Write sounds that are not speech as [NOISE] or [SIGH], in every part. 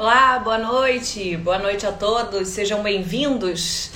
Olá, boa noite, boa noite a todos, sejam bem-vindos,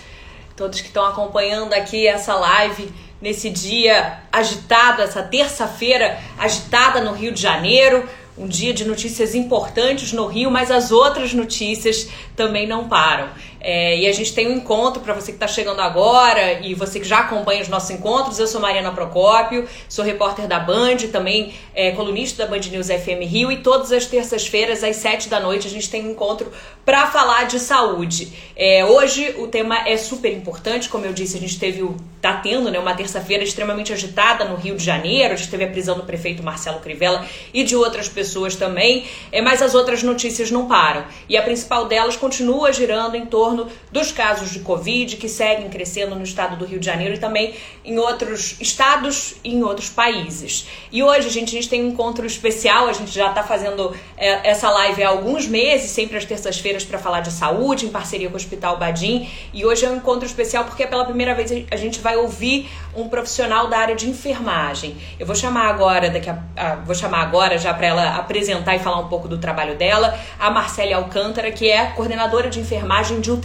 todos que estão acompanhando aqui essa live nesse dia agitado, essa terça-feira agitada no Rio de Janeiro, um dia de notícias importantes no Rio, mas as outras notícias também não param. É, e a gente tem um encontro para você que está chegando agora e você que já acompanha os nossos encontros. Eu sou Mariana Procópio, sou repórter da Band, também é, colunista da Band News FM Rio. E todas as terças-feiras, às sete da noite, a gente tem um encontro para falar de saúde. É, hoje o tema é super importante, como eu disse, a gente teve o, tá tendo né, uma terça-feira extremamente agitada no Rio de Janeiro. A gente teve a prisão do prefeito Marcelo Crivella e de outras pessoas também, é, mas as outras notícias não param. E a principal delas continua girando em torno torno dos casos de Covid que seguem crescendo no estado do Rio de Janeiro e também em outros estados e em outros países. E hoje, gente, a gente tem um encontro especial, a gente já está fazendo é, essa live há alguns meses, sempre às terças-feiras, para falar de saúde, em parceria com o Hospital Badim. E hoje é um encontro especial porque pela primeira vez a gente vai ouvir um profissional da área de enfermagem. Eu vou chamar agora, daqui a, a vou chamar agora já para ela apresentar e falar um pouco do trabalho dela, a Marcele Alcântara, que é coordenadora de enfermagem de UTI.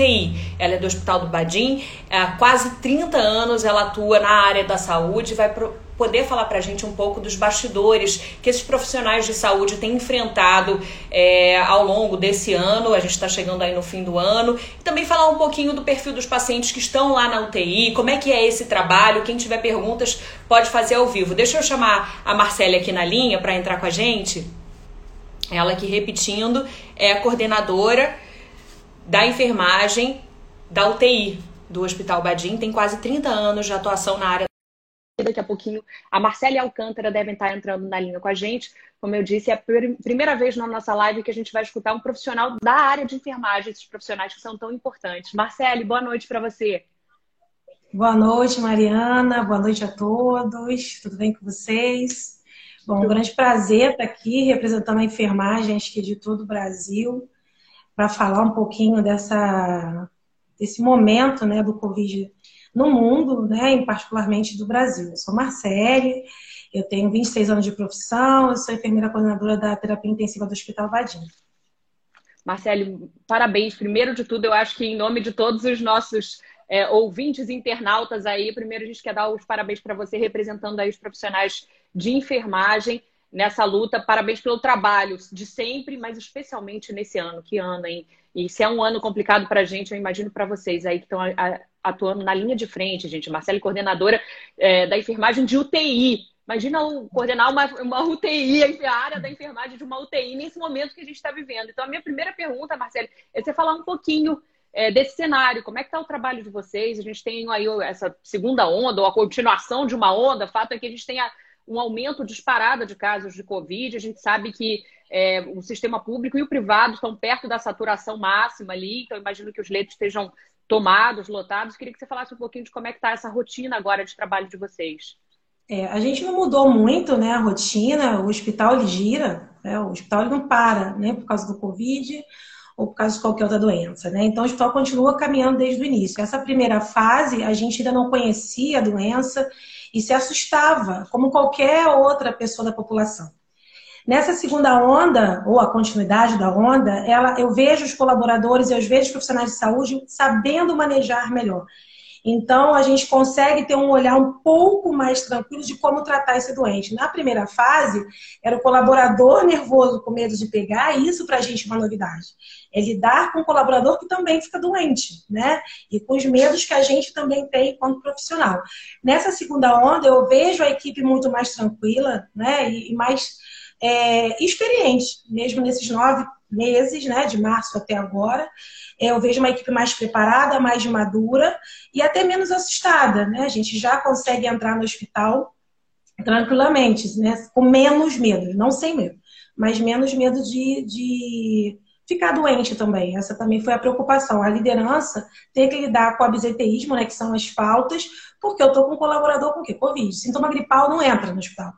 Ela é do Hospital do Badim, há quase 30 anos ela atua na área da saúde, vai pro poder falar para a gente um pouco dos bastidores que esses profissionais de saúde têm enfrentado é, ao longo desse ano. A gente está chegando aí no fim do ano. E também falar um pouquinho do perfil dos pacientes que estão lá na UTI, como é que é esse trabalho. Quem tiver perguntas pode fazer ao vivo. Deixa eu chamar a Marcela aqui na linha para entrar com a gente. Ela aqui repetindo, é coordenadora da enfermagem da UTI do Hospital Badim, tem quase 30 anos de atuação na área Daqui a pouquinho a Marcela e a Alcântara devem estar entrando na linha com a gente. Como eu disse, é a primeira vez na nossa live que a gente vai escutar um profissional da área de enfermagem, esses profissionais que são tão importantes. Marcele, boa noite para você. Boa noite, Mariana. Boa noite a todos. Tudo bem com vocês? Bom, um grande prazer estar aqui representando a enfermagem, acho que de todo o Brasil, para falar um pouquinho dessa, desse momento né, do Covid no mundo, né, em particularmente do Brasil. Eu sou Marcele, eu tenho 26 anos de profissão, eu sou enfermeira coordenadora da terapia intensiva do Hospital Vadim. Marcele, parabéns. Primeiro de tudo, eu acho que em nome de todos os nossos é, ouvintes internautas aí, primeiro a gente quer dar os parabéns para você, representando aí os profissionais de enfermagem nessa luta. Parabéns pelo trabalho de sempre, mas especialmente nesse ano. Que ano, hein? E se é um ano complicado para a gente, eu imagino para vocês aí que estão atuando na linha de frente, gente. Marcela, coordenadora é, da enfermagem de UTI. Imagina coordenar uma, uma UTI, a área da enfermagem de uma UTI nesse momento que a gente está vivendo. Então, a minha primeira pergunta, Marcela, é você falar um pouquinho é, desse cenário. Como é que está o trabalho de vocês? A gente tem aí essa segunda onda, ou a continuação de uma onda. O fato é que a gente tem a, um aumento disparado de casos de Covid. A gente sabe que é, o sistema público e o privado estão perto da saturação máxima ali. Então, imagino que os leitos estejam tomados, lotados. Queria que você falasse um pouquinho de como é que está essa rotina agora de trabalho de vocês. É, a gente não mudou muito né, a rotina, o hospital ele gira, né, o hospital ele não para né, por causa do Covid ou por causa de qualquer outra doença. Né? Então, o hospital continua caminhando desde o início. Essa primeira fase, a gente ainda não conhecia a doença e se assustava, como qualquer outra pessoa da população. Nessa segunda onda, ou a continuidade da onda, ela, eu vejo os colaboradores, eu vejo os profissionais de saúde sabendo manejar melhor. Então, a gente consegue ter um olhar um pouco mais tranquilo de como tratar esse doente. Na primeira fase, era o colaborador nervoso com medo de pegar, e isso para a gente é uma novidade. É lidar com o colaborador que também fica doente, né? E com os medos que a gente também tem enquanto profissional. Nessa segunda onda, eu vejo a equipe muito mais tranquila, né? E mais é, experiente, mesmo nesses nove meses, né, de março até agora. É, eu vejo uma equipe mais preparada, mais madura e até menos assustada, né? A gente já consegue entrar no hospital tranquilamente, né? Com menos medo, não sem medo, mas menos medo de, de ficar doente também. Essa também foi a preocupação. A liderança tem que lidar com o absenteísmo, né? Que são as faltas, porque eu tô com um colaborador com o quê? Covid. Sintoma gripal não entra no hospital.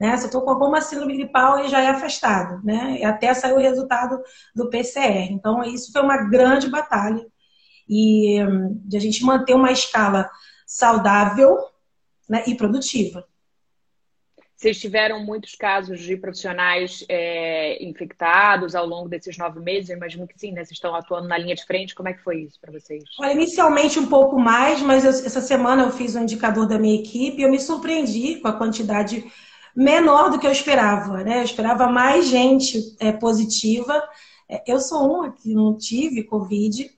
Né? Se eu estou com alguma síndrome gripal, ele já é afastado, né? E até sair o resultado do PCR. Então, isso foi uma grande batalha. E de a gente manter uma escala saudável né, e produtiva. Vocês tiveram muitos casos de profissionais é, infectados ao longo desses nove meses? Eu imagino que sim, né? Vocês estão atuando na linha de frente. Como é que foi isso para vocês? Olha, inicialmente um pouco mais, mas eu, essa semana eu fiz um indicador da minha equipe e eu me surpreendi com a quantidade menor do que eu esperava, né? Eu esperava mais gente é, positiva. É, eu sou uma que não tive Covid,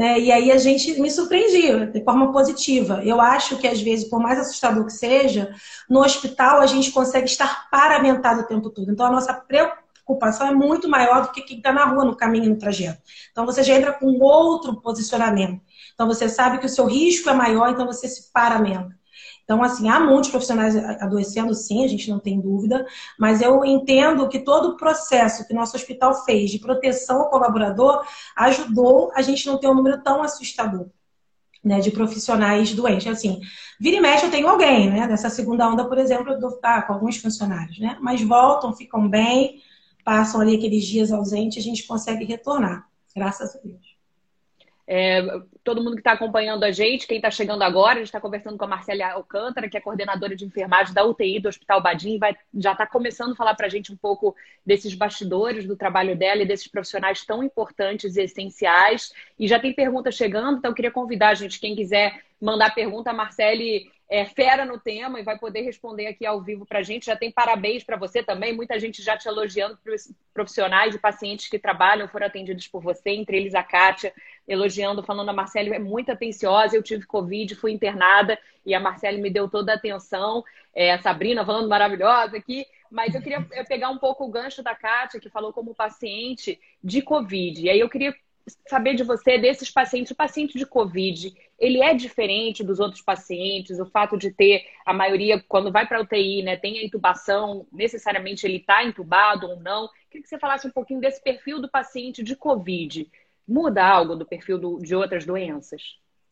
né? E aí a gente me surpreendia de forma positiva. Eu acho que às vezes, por mais assustador que seja, no hospital a gente consegue estar paramentado o tempo todo. Então a nossa preocupação é muito maior do que quem está na rua, no caminho, no trajeto. Então você já entra com outro posicionamento. Então você sabe que o seu risco é maior, então você se paramenta. Então, assim, há muitos profissionais adoecendo, sim, a gente não tem dúvida, mas eu entendo que todo o processo que nosso hospital fez de proteção ao colaborador ajudou a gente não ter um número tão assustador. Né, de profissionais doentes. Assim, vira e mexe eu tenho alguém, né? Nessa segunda onda, por exemplo, eu dou tá, com alguns funcionários, né? Mas voltam, ficam bem, passam ali aqueles dias ausentes, a gente consegue retornar, graças a Deus. É, todo mundo que está acompanhando a gente, quem está chegando agora, a gente está conversando com a Marcela Alcântara, que é coordenadora de enfermagem da UTI do Hospital Badim, vai já está começando a falar para a gente um pouco desses bastidores do trabalho dela e desses profissionais tão importantes e essenciais. E já tem pergunta chegando, então eu queria convidar a gente, quem quiser mandar pergunta, a Marcele é fera no tema e vai poder responder aqui ao vivo para a gente. Já tem parabéns para você também, muita gente já te elogiando, profissionais e pacientes que trabalham foram atendidos por você, entre eles a Kátia, elogiando, falando a Marcele é muito atenciosa, eu tive Covid, fui internada e a Marcele me deu toda a atenção. É, a Sabrina falando maravilhosa aqui, mas eu queria pegar um pouco o gancho da Kátia, que falou como paciente de Covid. E aí eu queria saber de você, desses pacientes, o paciente de Covid, ele é diferente dos outros pacientes? O fato de ter, a maioria, quando vai para UTI, né, tem a intubação, necessariamente ele está entubado ou não? Queria que você falasse um pouquinho desse perfil do paciente de Covid. Muda algo do perfil do, de outras doenças?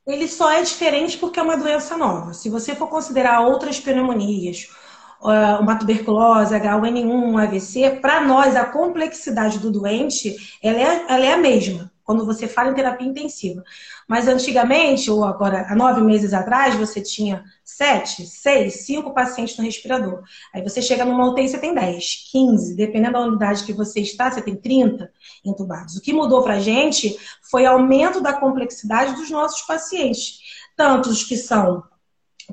Ele só é diferente porque é uma doença nova. Se você for considerar outras pneumonias, uma tuberculose, H1N1, AVC, para nós a complexidade do doente ela é, ela é a mesma quando você fala em terapia intensiva. Mas antigamente, ou agora, há nove meses atrás, você tinha sete, seis, cinco pacientes no respirador. Aí você chega numa UTI, você tem 10, 15, dependendo da unidade que você está, você tem 30 entubados. O que mudou para a gente foi aumento da complexidade dos nossos pacientes. Tanto os que são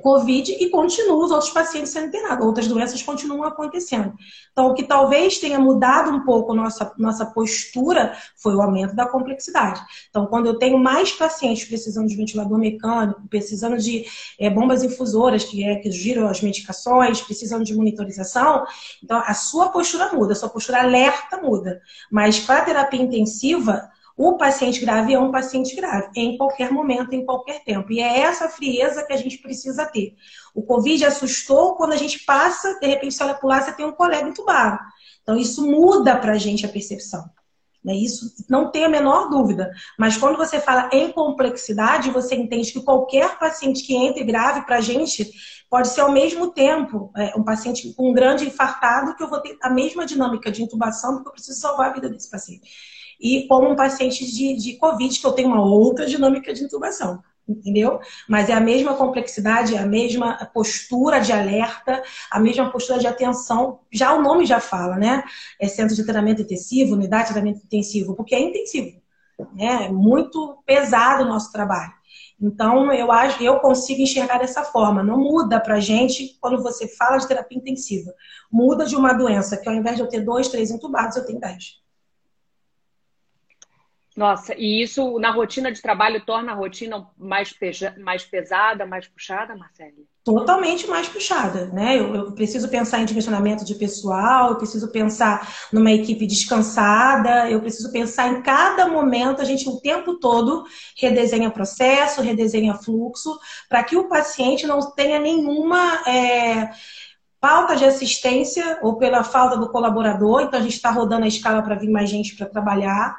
Covid e continuam os outros pacientes sendo internados, outras doenças continuam acontecendo. Então, o que talvez tenha mudado um pouco nossa, nossa postura foi o aumento da complexidade. Então, quando eu tenho mais pacientes precisando de ventilador mecânico, precisando de é, bombas infusoras, que é que giram as medicações, precisando de monitorização, então a sua postura muda, a sua postura alerta muda. Mas para a terapia intensiva, o paciente grave é um paciente grave, em qualquer momento, em qualquer tempo. E é essa frieza que a gente precisa ter. O Covid assustou quando a gente passa, de repente, olha para lá, você tem um colega entubado. Então, isso muda para a gente a percepção. Né? Isso não tem a menor dúvida. Mas quando você fala em complexidade, você entende que qualquer paciente que entre grave para a gente pode ser ao mesmo tempo é, um paciente com um grande infartado que eu vou ter a mesma dinâmica de intubação porque eu preciso salvar a vida desse paciente e como um paciente de, de Covid, que eu tenho uma outra dinâmica de intubação entendeu? Mas é a mesma complexidade, é a mesma postura de alerta, a mesma postura de atenção. Já o nome já fala, né? É centro de treinamento intensivo, unidade de treinamento intensivo, porque é intensivo, né? É muito pesado o nosso trabalho. Então, eu acho, eu consigo enxergar dessa forma. Não muda pra gente quando você fala de terapia intensiva. Muda de uma doença que ao invés de eu ter dois, três entubados, eu tenho dez. Nossa, e isso na rotina de trabalho torna a rotina mais, peja, mais pesada, mais puxada, Marcele? Totalmente mais puxada, né? Eu, eu, preciso pensar em dimensionamento de pessoal, eu preciso pensar numa equipe descansada, eu preciso pensar em cada momento, a gente o tempo todo redesenha processo, redesenha fluxo, para que o paciente não tenha nenhuma. É, falta de assistência ou pela falta do colaborador, então a gente está rodando a escala para vir mais gente para trabalhar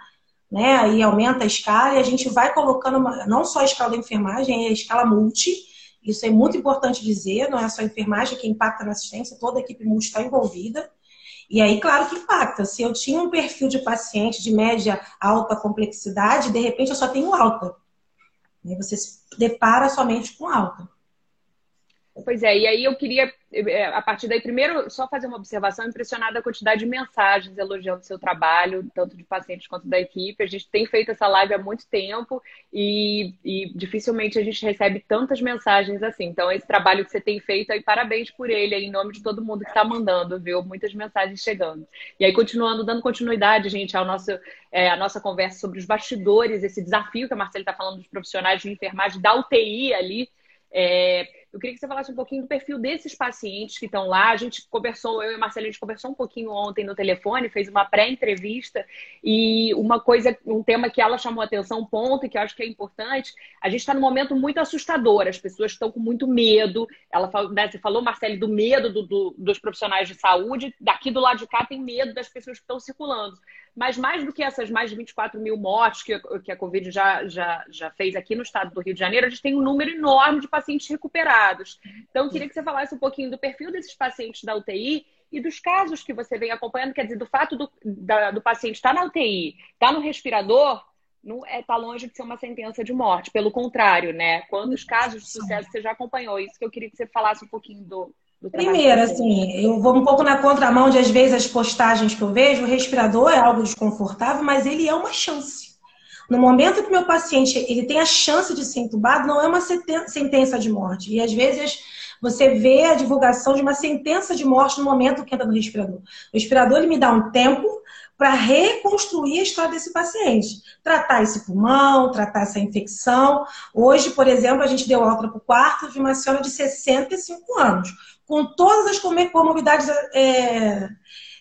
né? Aí aumenta a escala e a gente vai colocando uma, não só a escala da enfermagem, é a escala multi. Isso é muito importante dizer, não é só a enfermagem que impacta na assistência, toda a equipe multi está envolvida. E aí, claro que impacta. Se eu tinha um perfil de paciente de média alta complexidade, de repente eu só tenho alta. Aí você se depara somente com alta. Pois é, e aí eu queria, é, a partir daí, primeiro, só fazer uma observação, impressionada a quantidade de mensagens elogiando o seu trabalho, tanto de pacientes quanto da equipe. A gente tem feito essa live há muito tempo e, e dificilmente a gente recebe tantas mensagens assim. Então, esse trabalho que você tem feito aí, parabéns por ele, aí, em nome de todo mundo que está mandando, viu? Muitas mensagens chegando. E aí, continuando, dando continuidade, gente, ao nosso, é, a nossa conversa sobre os bastidores, esse desafio que a Marcela está falando dos profissionais de enfermagem da UTI ali. É, eu queria que você falasse um pouquinho do perfil desses pacientes que estão lá. A gente conversou, eu e a Marcela, a gente conversou um pouquinho ontem no telefone, fez uma pré-entrevista e uma coisa, um tema que ela chamou atenção, um ponto e que eu acho que é importante. A gente está num momento muito assustador, as pessoas estão com muito medo. Ela né, você falou, Marcele, do medo do, do, dos profissionais de saúde. Daqui do lado de cá tem medo das pessoas que estão circulando. Mas mais do que essas mais de 24 mil mortes que, que a Covid já, já, já fez aqui no estado do Rio de Janeiro, a gente tem um número enorme de pacientes recuperados. Então, eu queria que você falasse um pouquinho do perfil desses pacientes da UTI e dos casos que você vem acompanhando, quer dizer, do fato do, da, do paciente estar tá na UTI, estar tá no respirador, não é tá longe de ser uma sentença de morte. Pelo contrário, né? Quantos casos de sucesso você já acompanhou? Isso que eu queria que você falasse um pouquinho do, Primeiro, assim, eu vou um pouco na contramão de, às vezes, as postagens que eu vejo. O respirador é algo desconfortável, mas ele é uma chance. No momento que o meu paciente ele tem a chance de ser entubado, não é uma sentença de morte. E, às vezes, você vê a divulgação de uma sentença de morte no momento que entra no respirador. O respirador ele me dá um tempo para reconstruir a história desse paciente. Tratar esse pulmão, tratar essa infecção. Hoje, por exemplo, a gente deu alta para o quarto de uma senhora de 65 anos com todas as comorbidades é,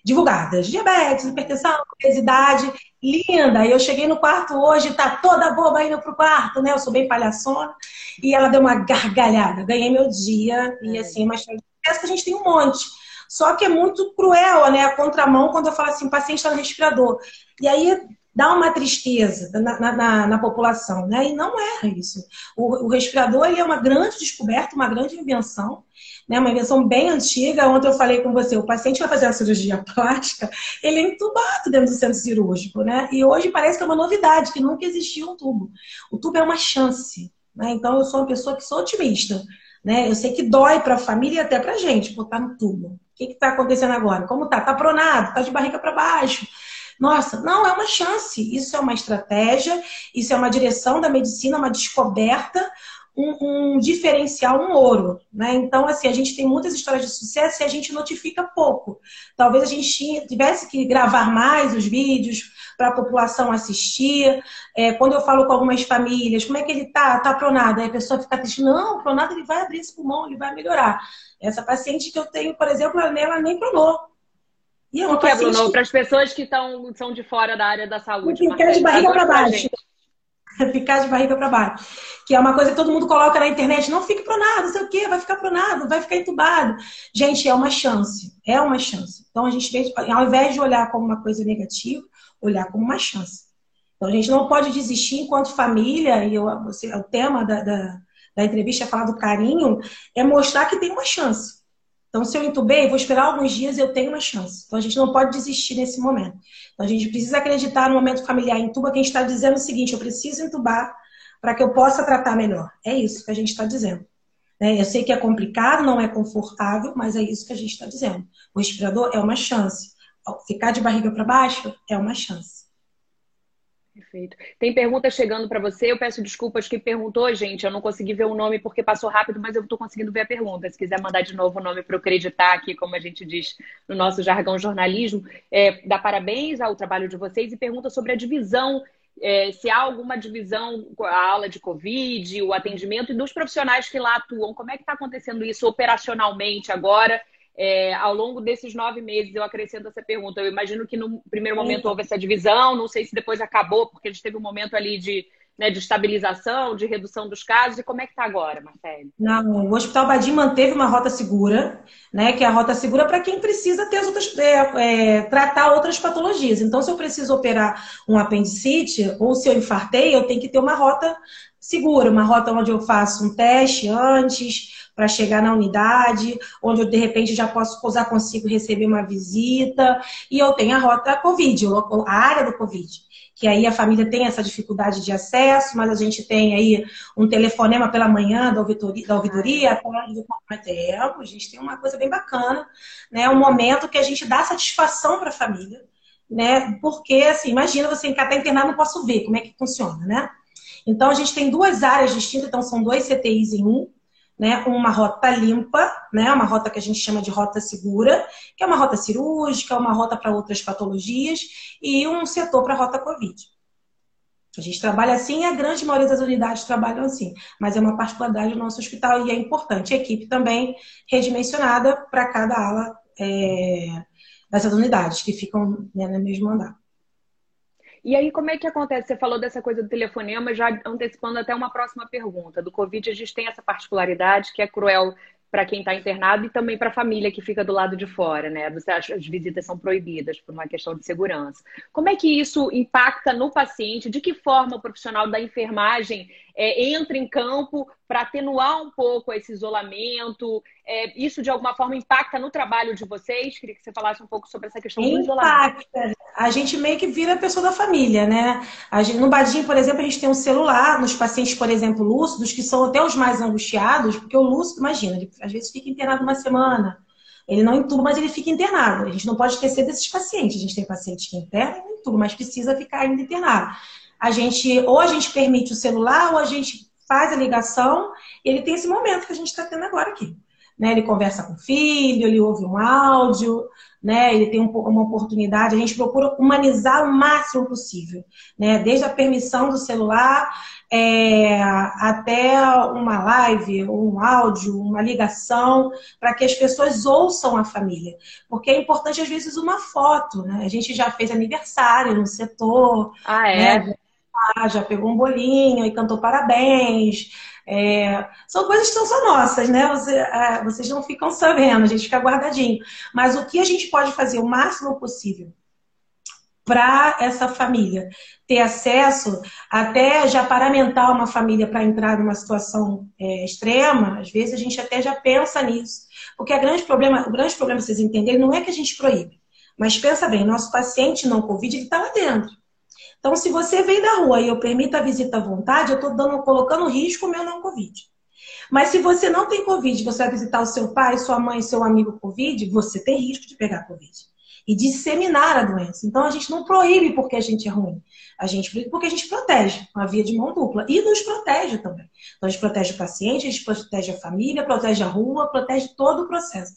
divulgadas. Diabetes, hipertensão, obesidade, linda. E eu cheguei no quarto hoje, tá toda boba indo pro quarto, né? Eu sou bem palhaçona. E ela deu uma gargalhada. Ganhei meu dia. E é. assim, mas parece que a gente tem um monte. Só que é muito cruel, né? A contramão quando eu falo assim, paciente está no respirador. E aí dá uma tristeza na, na, na, população, né? E não é isso. O, o respirador ele é uma grande descoberta, uma grande invenção né? Uma invenção bem antiga. Ontem eu falei com você, o paciente vai fazer a cirurgia plástica, ele é entubado dentro do centro cirúrgico, né? E hoje parece que é uma novidade, que nunca existiu um tubo. O tubo é uma chance, né? Então eu sou uma pessoa que sou otimista, né? Eu sei que dói para a família e até para a gente botar no tubo. O que está acontecendo agora? Como tá? Tá pronado? Tá de barriga para baixo? Nossa, não, é uma chance. Isso é uma estratégia, isso é uma direção da medicina, uma descoberta, um, um, diferencial, um ouro. Né? Então, assim, a gente tem muitas histórias de sucesso e a gente notifica pouco. Talvez a gente tivesse que gravar mais os vídeos para a população assistir. É, quando eu falo com algumas famílias, como é que ele está? Está pronado? Aí a pessoa fica triste. Não, pronado ele vai abrir esse pulmão, ele vai melhorar. Essa paciente que eu tenho, por exemplo, ela nem pronou. E é uma que Bruno? Para as pessoas que estão, são de fora da área da saúde. Fica de barriga para baixo. [LAUGHS] Ficar de barriga para baixo que é uma coisa que todo mundo coloca na internet, não fique pronado, não sei o quê, vai ficar pronado, vai ficar entubado. Gente, é uma chance, é uma chance. Então a gente, ao invés de olhar como uma coisa negativa, olhar como uma chance. Então a gente não pode desistir enquanto família, e eu, você, o tema da, da, da entrevista é falar do carinho, é mostrar que tem uma chance. Então, se eu entubei, vou esperar alguns dias, eu tenho uma chance. Então, a gente não pode desistir nesse momento. Então, a gente precisa acreditar no momento familiar. Entuba quem está dizendo o seguinte: eu preciso entubar para que eu possa tratar melhor. É isso que a gente está dizendo. Né? Eu sei que é complicado, não é confortável, mas é isso que a gente está dizendo. O respirador é uma chance. Ficar de barriga para baixo é uma chance. Perfeito. Tem pergunta chegando para você. Eu peço desculpas que perguntou, gente. Eu não consegui ver o nome porque passou rápido, mas eu estou conseguindo ver a pergunta. Se quiser mandar de novo o nome para eu acreditar aqui, como a gente diz no nosso jargão jornalismo, é, dá parabéns ao trabalho de vocês e pergunta sobre a divisão é, se há alguma divisão a aula de Covid, o atendimento e dos profissionais que lá atuam. Como é que está acontecendo isso operacionalmente agora? É, ao longo desses nove meses, eu acrescento essa pergunta. Eu imagino que no primeiro momento houve essa divisão, não sei se depois acabou, porque a gente teve um momento ali de né, de estabilização, de redução dos casos. E como é que está agora, Marcelo? Não, o Hospital Badim manteve uma rota segura, né, que é a rota segura para quem precisa ter as outras, é, é, tratar outras patologias. Então, se eu preciso operar um apendicite ou se eu infartei, eu tenho que ter uma rota segura, uma rota onde eu faço um teste antes, para chegar na unidade, onde eu de repente já posso pousar consigo receber uma visita. E eu tenho a rota Covid, a área do Covid que aí a família tem essa dificuldade de acesso, mas a gente tem aí um telefonema pela manhã da ouvidoria, da ouvidoria a tempo, a gente tem uma coisa bem bacana, né? Um momento que a gente dá satisfação para a família, né? Porque, assim, imagina você estar internado, não posso ver como é que funciona, né? Então, a gente tem duas áreas distintas, então são dois CTIs em um, né, uma rota limpa, né, uma rota que a gente chama de rota segura, que é uma rota cirúrgica, uma rota para outras patologias e um setor para a rota COVID. A gente trabalha assim e a grande maioria das unidades trabalham assim, mas é uma particularidade do nosso hospital e é importante. A equipe também redimensionada para cada ala é, dessas unidades que ficam né, no mesmo andar. E aí, como é que acontece? Você falou dessa coisa do telefonema, já antecipando até uma próxima pergunta. Do Covid, a gente tem essa particularidade que é cruel para quem está internado e também para a família que fica do lado de fora, né? As visitas são proibidas por uma questão de segurança. Como é que isso impacta no paciente? De que forma o profissional da enfermagem é, entra em campo para atenuar um pouco esse isolamento? É, isso de alguma forma impacta no trabalho de vocês? Queria que você falasse um pouco sobre essa questão impacta. do isolamento. Impacta. A gente meio que vira a pessoa da família, né? Gente, no Badinho, por exemplo, a gente tem um celular nos pacientes, por exemplo, lúcidos, que são até os mais angustiados, porque o lúcido, imagina, ele às vezes fica internado uma semana. Ele não entuba, mas ele fica internado. A gente não pode esquecer desses pacientes. A gente tem pacientes que internam e entubam, mas precisa ficar ainda internado a gente ou a gente permite o celular ou a gente faz a ligação. E ele tem esse momento que a gente está tendo agora aqui. Né? Ele conversa com o filho, ele ouve um áudio, né? ele tem uma oportunidade. A gente procura humanizar o máximo possível, né? desde a permissão do celular é, até uma live, um áudio, uma ligação, para que as pessoas ouçam a família. Porque é importante, às vezes, uma foto. Né? A gente já fez aniversário no setor. Ah, é? Né? Já pegou um bolinho e cantou parabéns. É, são coisas que são só nossas, né? Você, é, vocês não ficam sabendo, a gente fica guardadinho. Mas o que a gente pode fazer o máximo possível para essa família ter acesso, até já paramentar uma família para entrar numa situação é, extrema, às vezes a gente até já pensa nisso. Porque grande problema, o grande problema, vocês entenderem, não é que a gente proíbe. Mas pensa bem, nosso paciente não Covid, ele está lá dentro. Então, se você vem da rua e eu permito a visita à vontade, eu estou colocando risco o meu não Covid. Mas se você não tem Covid, você vai visitar o seu pai, sua mãe, seu amigo Covid, você tem risco de pegar Covid e disseminar a doença. Então a gente não proíbe porque a gente é ruim. A gente proíbe porque a gente protege, uma via de mão dupla. E nos protege também. Então a gente protege o paciente, a gente protege a família, protege a rua, protege todo o processo.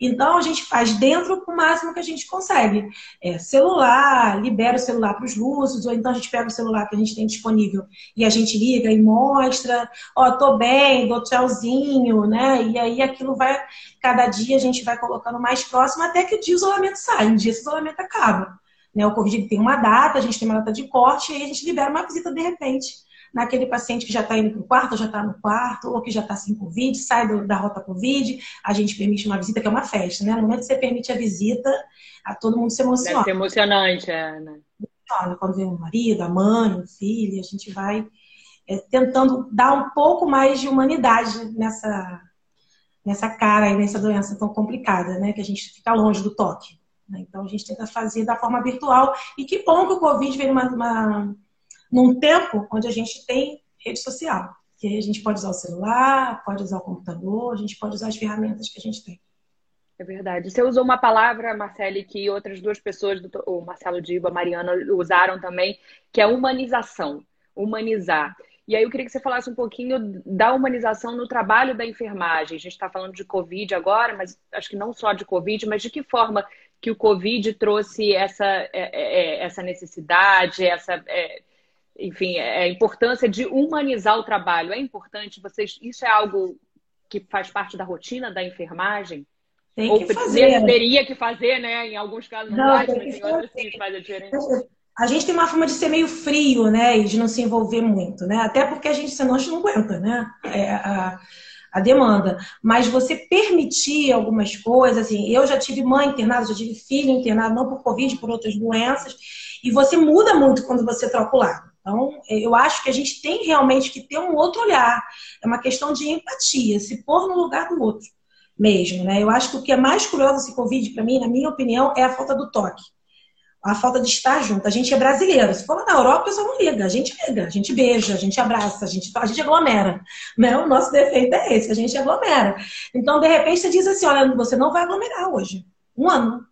Então a gente faz dentro o máximo que a gente consegue. É, celular, libera o celular para os lúcidos, ou então a gente pega o celular que a gente tem disponível e a gente liga e mostra, ó, oh, tô bem, dou tchauzinho, né? E aí aquilo vai, cada dia a gente vai colocando mais próximo até que o dia isolamento sai, um dia esse isolamento acaba. Né? O Covid tem uma data, a gente tem uma data de corte e aí a gente libera uma visita de repente naquele paciente que já está indo para o quarto, já está no quarto, ou que já está sem Covid, sai do, da rota Covid, a gente permite uma visita, que é uma festa, né? No momento que você permite a visita, a todo mundo se emociona. Deve ser emocionante, é, né? Quando vem o marido, a mãe, o filho, a gente vai é, tentando dar um pouco mais de humanidade nessa, nessa cara e nessa doença tão complicada, né? Que a gente fica longe do toque. Né? Então a gente tenta fazer da forma virtual. E que bom que o Covid veio uma, uma num tempo onde a gente tem rede social. Que a gente pode usar o celular, pode usar o computador, a gente pode usar as ferramentas que a gente tem. É verdade. Você usou uma palavra, Marcele, que outras duas pessoas, o Marcelo Diba, a Mariana, usaram também, que é humanização. Humanizar. E aí eu queria que você falasse um pouquinho da humanização no trabalho da enfermagem. A gente está falando de Covid agora, mas acho que não só de Covid, mas de que forma que o Covid trouxe essa, é, é, é essa necessidade, essa enfim, é, a importância de humanizar o trabalho. É importante, vocês, isso é algo que faz parte da rotina da enfermagem? Tem que Ou fazer. teria que fazer, né? Em alguns casos não, faz, mas em outros sim faz a diferença. A gente tem uma forma de ser meio frio, né? E de não se envolver muito, né? Até porque a gente, senão a gente não aguenta, né? É, a, a demanda. Mas você permitir algumas coisas, assim, eu já tive mãe internada, já tive filho internado, não por Covid, por outras doenças, e você muda muito quando você troca o lado. Então, eu acho que a gente tem realmente que ter um outro olhar. É uma questão de empatia, se pôr no lugar do outro mesmo, né? Eu acho que o que é mais curioso desse Covid, para mim, na minha opinião, é a falta do toque. A falta de estar junto. A gente é brasileiro. Se for na Europa, o pessoal não liga. A gente liga, a gente beija, a gente abraça, a gente, a gente aglomera. Né? O nosso defeito é esse, a gente aglomera. Então, de repente, você diz assim: olha, você não vai aglomerar hoje. Um ano.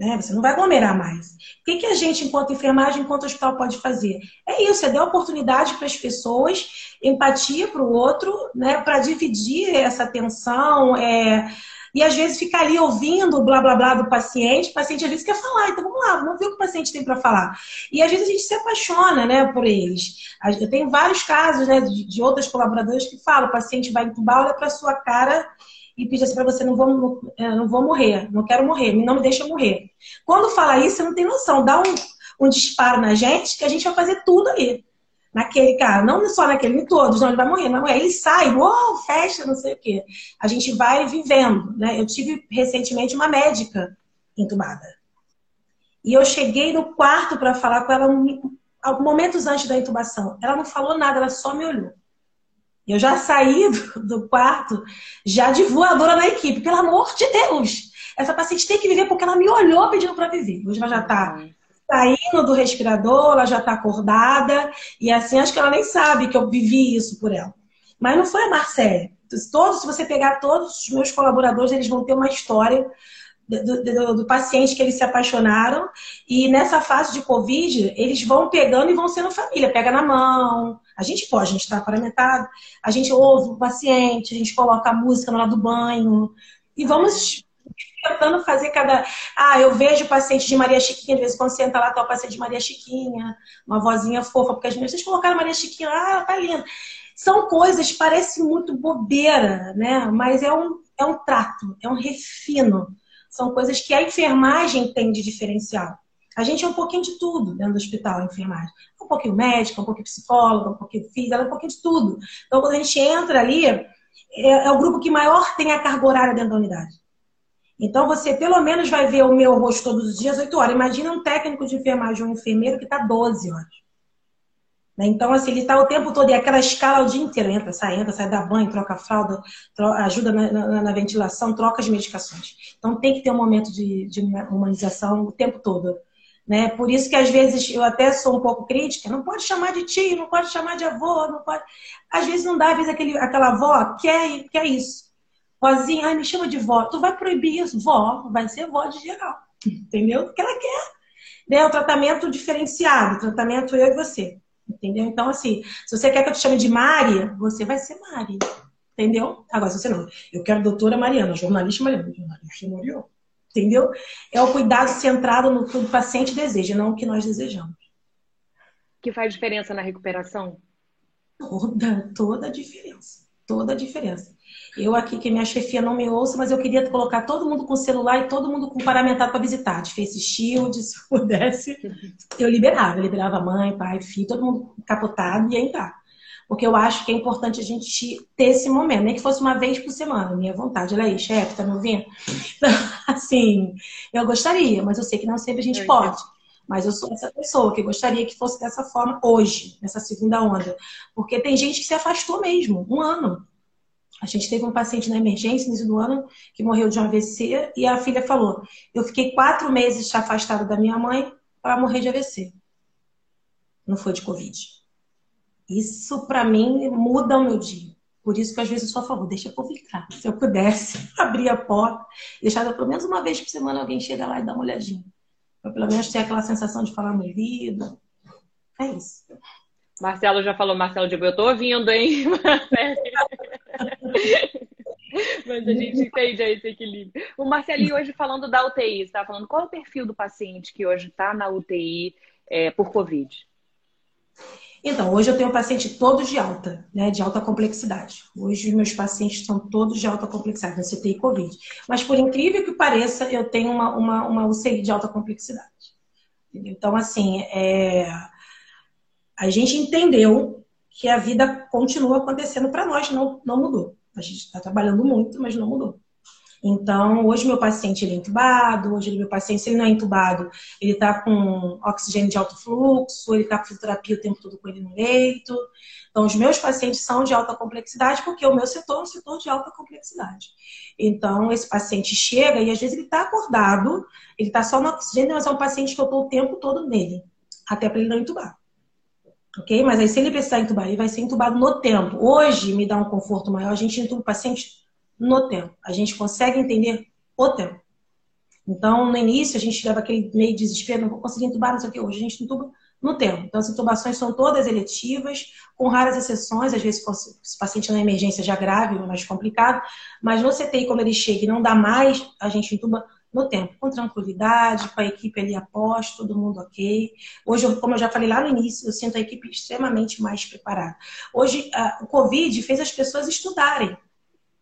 Né? Você não vai aglomerar mais. O que, que a gente, enquanto enfermagem, enquanto hospital, pode fazer? É isso, é dar oportunidade para as pessoas, empatia para o outro, né? para dividir essa tensão. É... E às vezes ficar ali ouvindo o blá blá blá do paciente, o paciente às vezes quer falar, então vamos lá, vamos ver o que o paciente tem para falar. E às vezes a gente se apaixona né, por eles. Eu tenho vários casos né, de, de outras colaboradoras que falam: o paciente vai entubar, olha para sua cara e pedir assim para você, não vou, é, não vou morrer, não quero morrer, não me deixa morrer. Quando fala isso, você não tem noção, dá um, um disparo na gente que a gente vai fazer tudo ali. Naquele cara, não só naquele, em todos, não, ele vai morrer, não é. Ele sai, uou, festa, não sei o quê. A gente vai vivendo, né? Eu tive recentemente uma médica entubada. E eu cheguei no quarto para falar com ela momentos antes da intubação. Ela não falou nada, ela só me olhou. Eu já saí do, do quarto já de voadora na equipe, pelo amor de Deus. Essa paciente tem que viver porque ela me olhou pedindo para viver. Hoje ela já está saindo do respirador, ela já está acordada, e assim acho que ela nem sabe que eu vivi isso por ela. Mas não foi a Marcele. Todos, se você pegar todos os meus colaboradores, eles vão ter uma história do, do, do, paciente que eles se apaixonaram. E nessa fase de Covid, eles vão pegando e vão sendo família. Pega na mão. A gente pode, a gente está paramentado. A gente ouve o paciente, a gente coloca a música na hora do banho. E vamos tentando fazer cada. Ah, eu vejo o paciente de Maria Chiquinha, de vez em quando senta lá, tá o paciente de Maria Chiquinha, uma vozinha fofa, porque as meninas, vocês colocaram Maria Chiquinha, ah, tá linda. São coisas, parece muito bobeira, né? Mas é um, é um trato, é um refino são coisas que a enfermagem tem de diferencial. A gente é um pouquinho de tudo dentro do hospital, a enfermagem. Um pouquinho médica, um pouquinho psicóloga, um pouquinho física, é um pouquinho de tudo. Então, quando a gente entra ali, é, é o grupo que maior tem a carga horária dentro da unidade. Então, você pelo menos vai ver o meu rosto todos os dias, 8 horas. Imagina um técnico de enfermagem, um enfermeiro que está 12 horas. Né? Então, assim, ele está o tempo todo, e aquela escala o dia inteiro, entra, sai, entra, sai, dá banho, troca a fralda, troca, ajuda na, na, na, ventilação, troca as medicações. Então, tem que ter um momento de, de humanização o tempo todo. Né? Por isso que, às vezes, eu até sou um pouco crítica, não pode chamar de tio, não pode chamar de avô, não pode... Às vezes não dá, às vezes aquele, aquela avó quer, quer isso. Vozinha, ai, me chama de vó. Tu vai proibir isso? Vó, vai ser vó de geral. [LAUGHS] Entendeu? Porque ela quer. Né? O tratamento diferenciado, tratamento eu e você. Entendeu? Então, assim, se você quer que eu te chame de Mari, você vai ser Mari. Entendeu? Agora, se você não, eu quero doutora Mariana, jornalista Mariana, jornalista Mariana. Entendeu? É o cuidado centrado no que o paciente deseja, não o que nós desejamos. Que faz diferença na recuperação? Toda, toda a diferença. Toda a diferença. Eu aqui, que minha chefia não me ouça, mas eu queria colocar todo mundo com celular e todo mundo com paramentado para visitar, de Face Shield, [LAUGHS] se pudesse. Eu liberava, eu liberava mãe, pai, filho, todo mundo capotado e ia entrar. Porque eu acho que é importante a gente ter esse momento, nem que fosse uma vez por semana, minha vontade. Olha aí, chefe, tá me ouvindo? [LAUGHS] Então, assim, eu gostaria, mas eu sei que não sempre a gente pode. Mas eu sou essa pessoa que gostaria que fosse dessa forma hoje, nessa segunda onda. Porque tem gente que se afastou mesmo, um ano. A gente teve um paciente na emergência no início do ano que morreu de um AVC e a filha falou: Eu fiquei quatro meses afastada da minha mãe para morrer de AVC. Não foi de Covid. Isso, para mim, muda o meu dia. Por isso que às vezes eu a favor, deixa eu ficar. Se eu pudesse [LAUGHS] abrir a porta, deixar pelo menos uma vez por semana alguém chega lá e dá uma olhadinha. Para pelo menos ter aquela sensação de falar no ouvido. É isso. Marcelo já falou, Marcelo de eu tô ouvindo, hein? [LAUGHS] Mas a gente entende esse equilíbrio. O Marcelinho hoje falando da UTI, está falando qual é o perfil do paciente que hoje está na UTI é, por Covid? Então, hoje eu tenho paciente todos de alta, né, de alta complexidade. Hoje os meus pacientes são todos de alta complexidade, na CTI Covid. Mas por incrível que pareça, eu tenho uma, uma, uma UCI de alta complexidade. Então, assim, é... a gente entendeu que a vida continua acontecendo para nós, não, não mudou. A gente está trabalhando muito, mas não mudou. Então, hoje meu paciente ele é entubado, hoje meu paciente, se ele não é entubado, ele está com oxigênio de alto fluxo, ele está com fisioterapia o tempo todo com ele no leito. Então, os meus pacientes são de alta complexidade, porque o meu setor é um setor de alta complexidade. Então, esse paciente chega e às vezes ele está acordado, ele está só no oxigênio, mas é um paciente que eu estou o tempo todo nele, até para ele não entubar. Ok? Mas aí, se ele precisar entubar, ele vai ser entubado no tempo. Hoje, me dá um conforto maior, a gente entuba o paciente no tempo. A gente consegue entender o tempo. Então, no início, a gente leva aquele meio de desespero, não vou conseguir entubar, não sei o que. Hoje a gente entuba no tempo. Então, as intubações são todas eletivas, com raras exceções. Às vezes, se o paciente na emergência já grave, é mais complicado. Mas no CTI, quando ele chega e não dá mais, a gente entuba no tempo, com tranquilidade, com a equipe ali após, todo mundo ok. Hoje, como eu já falei lá no início, eu sinto a equipe extremamente mais preparada. Hoje, o Covid fez as pessoas estudarem.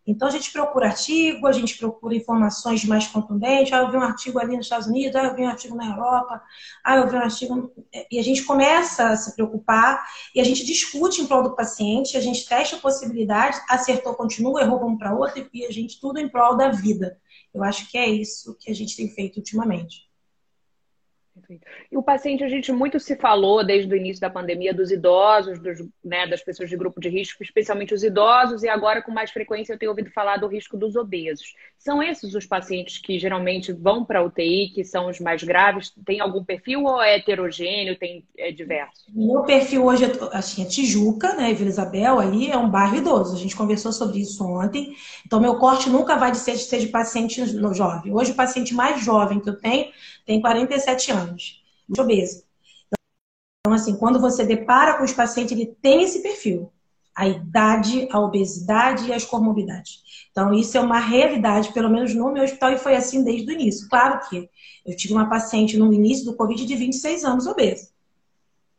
Então a gente procura artigo, a gente procura informações mais contundentes. Ah, eu vi um artigo ali nos Estados Unidos, ah, eu vi um artigo na Europa, ah, eu vi um artigo. E a gente começa a se preocupar e a gente discute em prol do paciente, a gente testa possibilidades, acertou, continua, errou, vamos para outra, e a gente tudo em prol da vida. Eu acho que é isso que a gente tem feito ultimamente. E o paciente, a gente muito se falou desde o início da pandemia dos idosos, dos, né, das pessoas de grupo de risco, especialmente os idosos, e agora com mais frequência eu tenho ouvido falar do risco dos obesos. São esses os pacientes que geralmente vão para a UTI, que são os mais graves? Tem algum perfil ou é heterogêneo, tem é diverso? Meu perfil hoje é assim, é Tijuca, né, Vila Isabel, ali é um bairro idoso. A gente conversou sobre isso ontem. Então, meu corte nunca vai de ser, de ser de paciente jovem. Hoje, o paciente mais jovem que eu tenho tem 47 anos, muito obeso. Então, assim, quando você depara com os pacientes, ele tem esse perfil. A idade, a obesidade e as comorbidades. Então, isso é uma realidade, pelo menos no meu hospital, e foi assim desde o início. Claro que eu tive uma paciente no início do Covid de 26 anos obesa.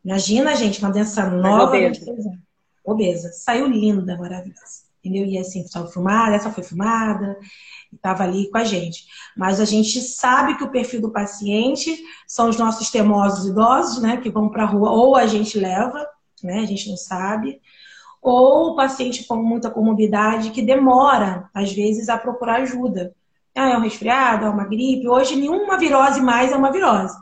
Imagina, gente, uma doença nova, obesa. obesa. Saiu linda, maravilhosa. Entendeu? E assim, estava filmada, essa foi filmada, estava ali com a gente. Mas a gente sabe que o perfil do paciente são os nossos temosos idosos, né, que vão para a rua, ou a gente leva, né, a gente não sabe, ou o paciente com muita comorbidade que demora, às vezes, a procurar ajuda. Ah, é um resfriado, é uma gripe. Hoje, nenhuma virose mais é uma virose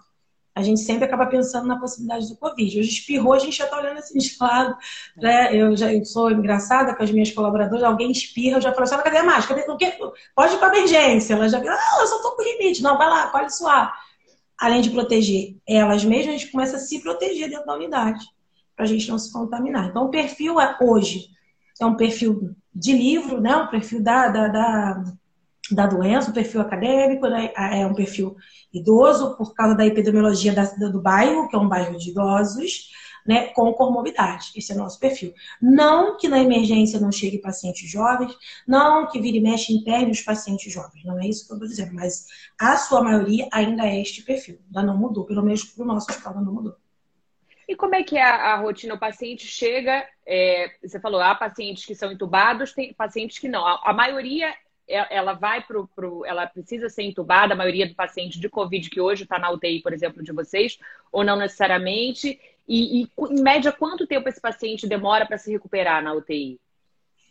a gente sempre acaba pensando na possibilidade do Covid. Hoje espirrou, a gente já está olhando assim de lado. Né? Eu já eu sou engraçada com as minhas colaboradoras, alguém espirra, eu já falo assim, cadê a máscara? Cadê? Pode ir para emergência. Ela já ah, eu só estou com limite. Não, vai lá, pode suar. Além de proteger elas mesmas, a gente começa a se proteger dentro da unidade, para a gente não se contaminar. Então, o perfil é, hoje é um perfil de livro, né? um perfil da, da, da da doença, o perfil acadêmico, né? é um perfil idoso por causa da epidemiologia da, do bairro, que é um bairro de idosos, né, com comorbidade. Esse é o nosso perfil. Não que na emergência não chegue pacientes jovens, não que vire e mexe interne os pacientes jovens, não é isso que eu estou dizendo, mas a sua maioria ainda é este perfil, ainda não mudou, pelo menos para o nosso hospital não mudou. E como é que é a, a rotina? O paciente chega, é, você falou, há pacientes que são entubados, tem pacientes que não. A, a maioria ela vai para o. Ela precisa ser entubada, a maioria do paciente de Covid que hoje está na UTI, por exemplo, de vocês, ou não necessariamente? E, e em média, quanto tempo esse paciente demora para se recuperar na UTI?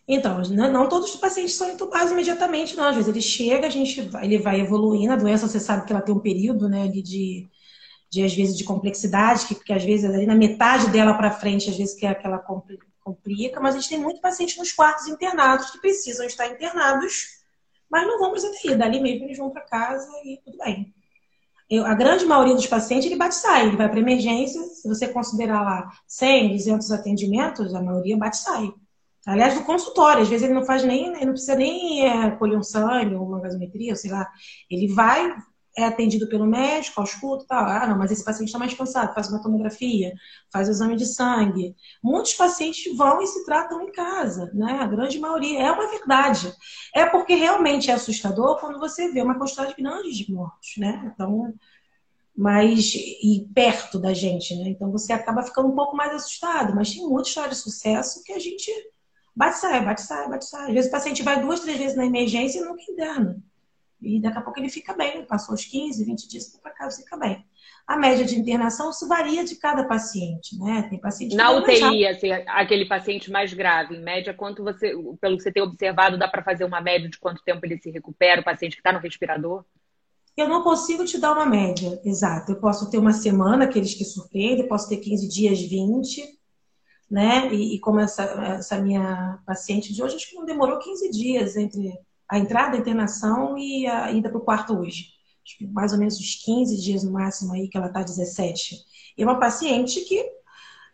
Então, não todos os pacientes são entubados imediatamente, não. Às vezes ele chega, a gente, ele vai evoluindo. A doença, você sabe que ela tem um período, né, de, de às vezes de complexidade, que, que às vezes ali na metade dela para frente, às vezes que é aquela complica, mas a gente tem muito paciente nos quartos internados que precisam estar internados mas não vão para o CTI. Dali mesmo eles vão para casa e tudo bem. Eu, a grande maioria dos pacientes, ele bate sai, ele vai para emergência. Se você considerar lá 100, 200 atendimentos, a maioria bate sai. Aliás, no consultório, às vezes ele não faz nem, ele não precisa nem é, colher um sangue ou uma gasometria, sei lá. Ele vai, é atendido pelo médico, ausculta e tal. Ah, não, mas esse paciente está mais cansado, faz uma tomografia, faz o exame de sangue. Muitos pacientes vão e se tratam em casa, né? A grande maioria. É uma verdade. É porque realmente é assustador quando você vê uma quantidade grande de mortos, né? Então, mais e perto da gente, né? Então você acaba ficando um pouco mais assustado, mas tem muita história de sucesso que a gente bate sai, bate sai, bate sai. Às vezes o paciente vai duas, três vezes na emergência e nunca interna. E daqui a pouco ele fica bem, passou os 15, 20 dias para casa fica bem. A média de internação, isso varia de cada paciente, né? Tem paciente Na UTI, assim, aquele paciente mais grave, em média, quanto você, pelo que você tem observado, dá para fazer uma média de quanto tempo ele se recupera, o paciente que está no respirador? Eu não consigo te dar uma média exata. Eu posso ter uma semana, aqueles que surpreendem, posso ter 15 dias, 20, né? E, e como essa, essa minha paciente de hoje, acho que não demorou 15 dias entre a entrada, a internação e a ida para o quarto hoje mais ou menos uns 15 dias no máximo aí, que ela está 17. E é uma paciente que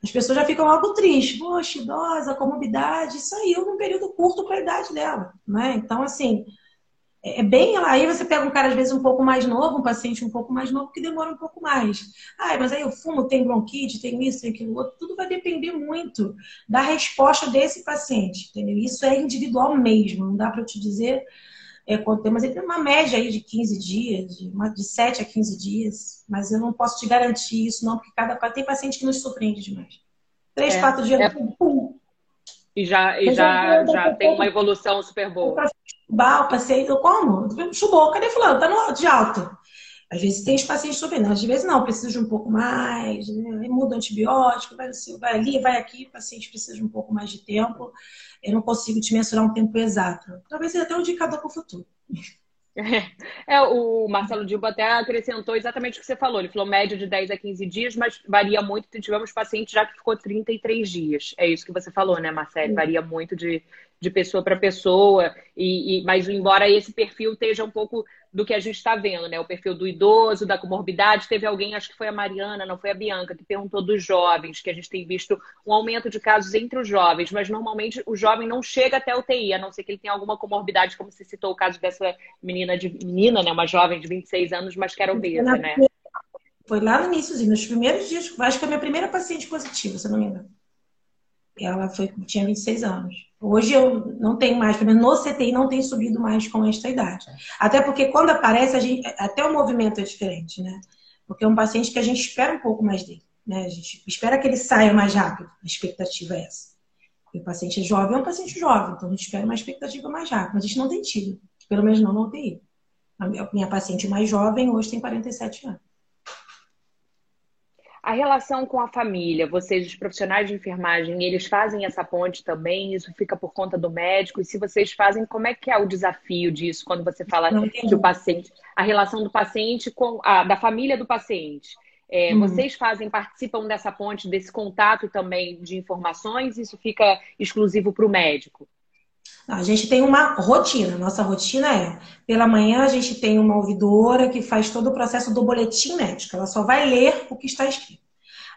as pessoas já ficam algo tristes. Poxa, idosa, comorbidade, saiu num período curto para a idade dela, né? Então, assim, é, é bem. Aí você pega um cara, às vezes, um pouco mais novo, um paciente um pouco mais novo, que demora um pouco mais. Ah, mas aí eu fumo, tem bronquite, tem isso, tem aquilo outro. Tudo vai depender muito da resposta desse paciente, entendeu? Isso é individual mesmo, não dá para eu te dizer é, quanto mas ele tem uma média aí de 15 dias, de, uma, de 7 a 15 dias, mas eu não posso te garantir isso, não, porque cada tem paciente que nos surpreende demais. Três, é, quatro dias, é... pum. E já, e já, já tem uma evolução super boa. O paciente, eu como? Chubou, cadê fulano? Tá no, de alta. Às vezes tem os pacientes subindo, às vezes não, precisa de um pouco mais, né? muda o antibiótico, vai, vai ali, vai aqui, o paciente precisa de um pouco mais de tempo. Eu não consigo te mensurar um tempo exato. Talvez seja até um indicador para o futuro. [LAUGHS] É, o Marcelo Dilbo até acrescentou exatamente o que você falou. Ele falou média de 10 a 15 dias, mas varia muito. Tivemos paciente já que ficou 33 dias. É isso que você falou, né, Marcelo? Varia muito de, de pessoa para pessoa. E, e, mas embora esse perfil esteja um pouco do que a gente está vendo, né? O perfil do idoso, da comorbidade. Teve alguém, acho que foi a Mariana, não foi a Bianca, que perguntou dos jovens, que a gente tem visto um aumento de casos entre os jovens, mas normalmente o jovem não chega até a UTI, a não ser que ele tenha alguma comorbidade, como você citou o caso dessa menina de menina, né? Uma jovem de 26 anos, mas que era obesa, né? Foi lá no início, nos primeiros dias, acho que é a minha primeira paciente positiva, se eu não me engano. Ela foi, tinha 26 anos. Hoje eu não tenho mais, pelo menos no CTI não tem subido mais com esta idade. Até porque quando aparece, gente, até o movimento é diferente, né? Porque é um paciente que a gente espera um pouco mais dele. Né? A gente espera que ele saia mais rápido. A expectativa é essa. E o paciente jovem é um paciente jovem, então a gente espera uma expectativa mais rápida. Mas a gente não tem tido, pelo menos não no UTI. A minha paciente mais jovem hoje tem 47 anos. A relação com a família, vocês, os profissionais de enfermagem, eles fazem essa ponte também? Isso fica por conta do médico? E se vocês fazem, como é que é o desafio disso quando você fala que o paciente, a relação do paciente com a da família do paciente? É, hum. Vocês fazem, participam dessa ponte, desse contato também de informações? Isso fica exclusivo para o médico? A gente tem uma rotina. Nossa rotina é: pela manhã a gente tem uma ouvidora que faz todo o processo do boletim médico. Ela só vai ler o que está escrito.